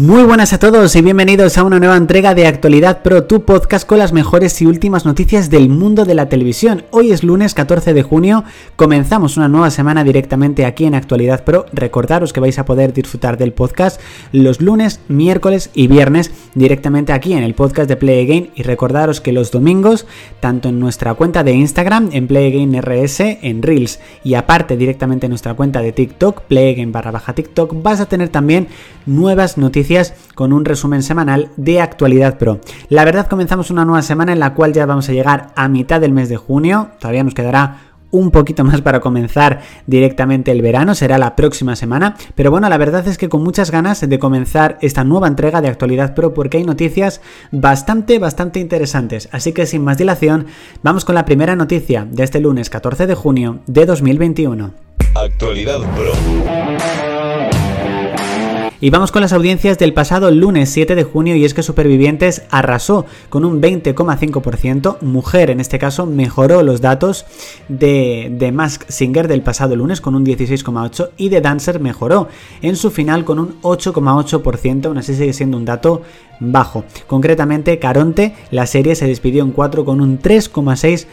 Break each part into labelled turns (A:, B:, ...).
A: Muy buenas a todos y bienvenidos a una nueva entrega de Actualidad Pro, tu podcast con las mejores y últimas noticias del mundo de la televisión. Hoy es lunes 14 de junio, comenzamos una nueva semana directamente aquí en Actualidad Pro. Recordaros que vais a poder disfrutar del podcast los lunes, miércoles y viernes directamente aquí en el podcast de Play Again y recordaros que los domingos, tanto en nuestra cuenta de Instagram, en Play Again RS, en Reels y aparte directamente en nuestra cuenta de TikTok, Play Again barra baja TikTok, vas a tener también nuevas noticias con un resumen semanal de actualidad pro. La verdad comenzamos una nueva semana en la cual ya vamos a llegar a mitad del mes de junio, todavía nos quedará un poquito más para comenzar directamente el verano, será la próxima semana, pero bueno, la verdad es que con muchas ganas de comenzar esta nueva entrega de Actualidad Pro porque hay noticias bastante, bastante interesantes, así que sin más dilación, vamos con la primera noticia de este lunes 14 de junio de 2021.
B: Actualidad Pro.
A: Y vamos con las audiencias del pasado lunes 7 de junio y es que Supervivientes arrasó con un 20,5%, Mujer en este caso mejoró los datos de, de Mask Singer del pasado lunes con un 16,8% y de Dancer mejoró en su final con un 8,8%, aún así sigue siendo un dato bajo. Concretamente, Caronte, la serie se despidió en 4 con un 3,6%.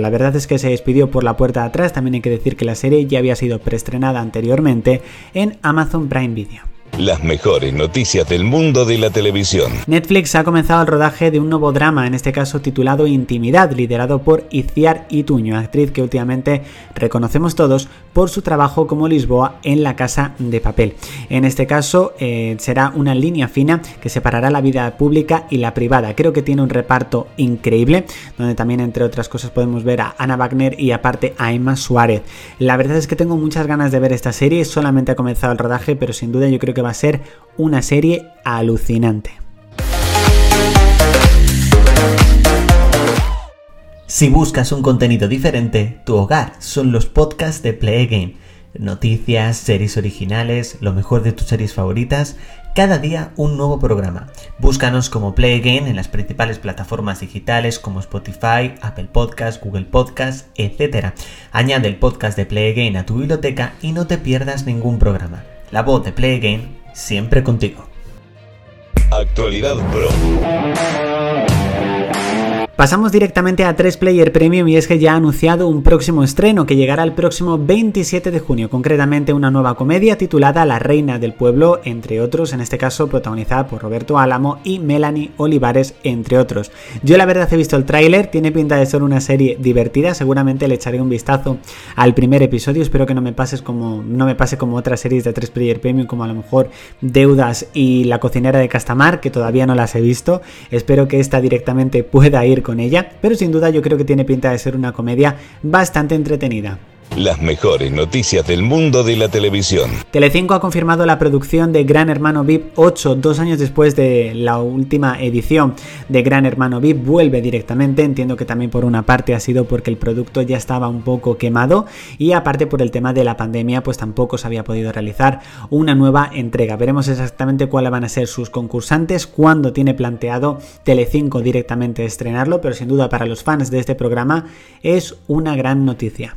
A: La verdad es que se despidió por la puerta de atrás, también hay que decir que la serie ya había sido preestrenada anteriormente en Amazon Prime Video.
B: Las mejores noticias del mundo de la televisión.
A: Netflix ha comenzado el rodaje de un nuevo drama, en este caso titulado Intimidad, liderado por Iciar Ituño, actriz que últimamente reconocemos todos por su trabajo como Lisboa en La Casa de Papel. En este caso eh, será una línea fina que separará la vida pública y la privada. Creo que tiene un reparto increíble, donde también entre otras cosas podemos ver a Ana Wagner y aparte a Emma Suárez. La verdad es que tengo muchas ganas de ver esta serie, solamente ha comenzado el rodaje, pero sin duda yo creo que va a ser una serie alucinante. Si buscas un contenido diferente, tu hogar son los podcasts de Play Game. Noticias, series originales, lo mejor de tus series favoritas, cada día un nuevo programa. Búscanos como Play en las principales plataformas digitales como Spotify, Apple Podcasts, Google Podcasts, etc. Añade el podcast de Play a tu biblioteca y no te pierdas ningún programa. La voz de Play siempre contigo.
B: Actualidad Pro.
A: Pasamos directamente a 3 Player Premium y es que ya ha anunciado un próximo estreno que llegará el próximo 27 de junio, concretamente una nueva comedia titulada La Reina del Pueblo, entre otros, en este caso protagonizada por Roberto Álamo y Melanie Olivares, entre otros. Yo la verdad he visto el tráiler, tiene pinta de ser una serie divertida, seguramente le echaré un vistazo al primer episodio, espero que no me pases como no me pase como otras series de 3 Player Premium como a lo mejor Deudas y La cocinera de Castamar, que todavía no las he visto. Espero que esta directamente pueda ir con con ella, pero sin duda yo creo que tiene pinta de ser una comedia bastante entretenida.
B: Las mejores noticias del mundo de la televisión.
A: Telecinco ha confirmado la producción de Gran Hermano VIP 8, dos años después de la última edición de Gran Hermano VIP. Vuelve directamente, entiendo que también por una parte ha sido porque el producto ya estaba un poco quemado y aparte por el tema de la pandemia, pues tampoco se había podido realizar una nueva entrega. Veremos exactamente cuáles van a ser sus concursantes, cuándo tiene planteado Telecinco directamente estrenarlo, pero sin duda para los fans de este programa es una gran noticia.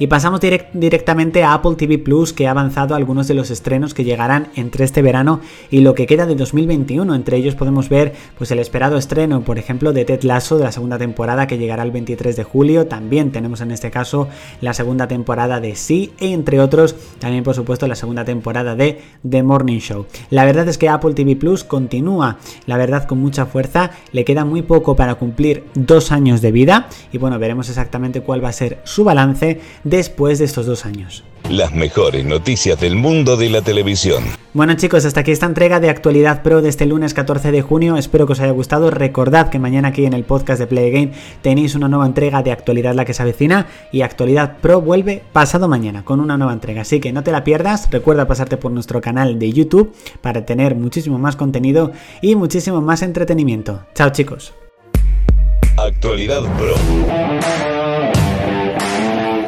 A: Y pasamos directamente a Apple TV Plus, que ha avanzado algunos de los estrenos que llegarán entre este verano y lo que queda de 2021. Entre ellos podemos ver pues, el esperado estreno, por ejemplo, de Ted Lasso de la segunda temporada que llegará el 23 de julio. También tenemos en este caso la segunda temporada de Sí, e entre otros, también por supuesto la segunda temporada de The Morning Show. La verdad es que Apple TV Plus continúa, la verdad, con mucha fuerza. Le queda muy poco para cumplir dos años de vida. Y bueno, veremos exactamente cuál va a ser su balance después de estos dos años.
B: las mejores noticias del mundo de la televisión.
A: Bueno chicos, hasta aquí esta entrega de Actualidad Pro de este lunes 14 de junio. Espero que os haya gustado. Recordad que mañana aquí en el podcast de Play Game tenéis una nueva entrega de Actualidad la que se avecina y Actualidad Pro vuelve pasado mañana con una nueva entrega. Así que no te la pierdas. Recuerda pasarte por nuestro canal de YouTube para tener muchísimo más contenido y muchísimo más entretenimiento. Chao chicos.
B: Actualidad Pro.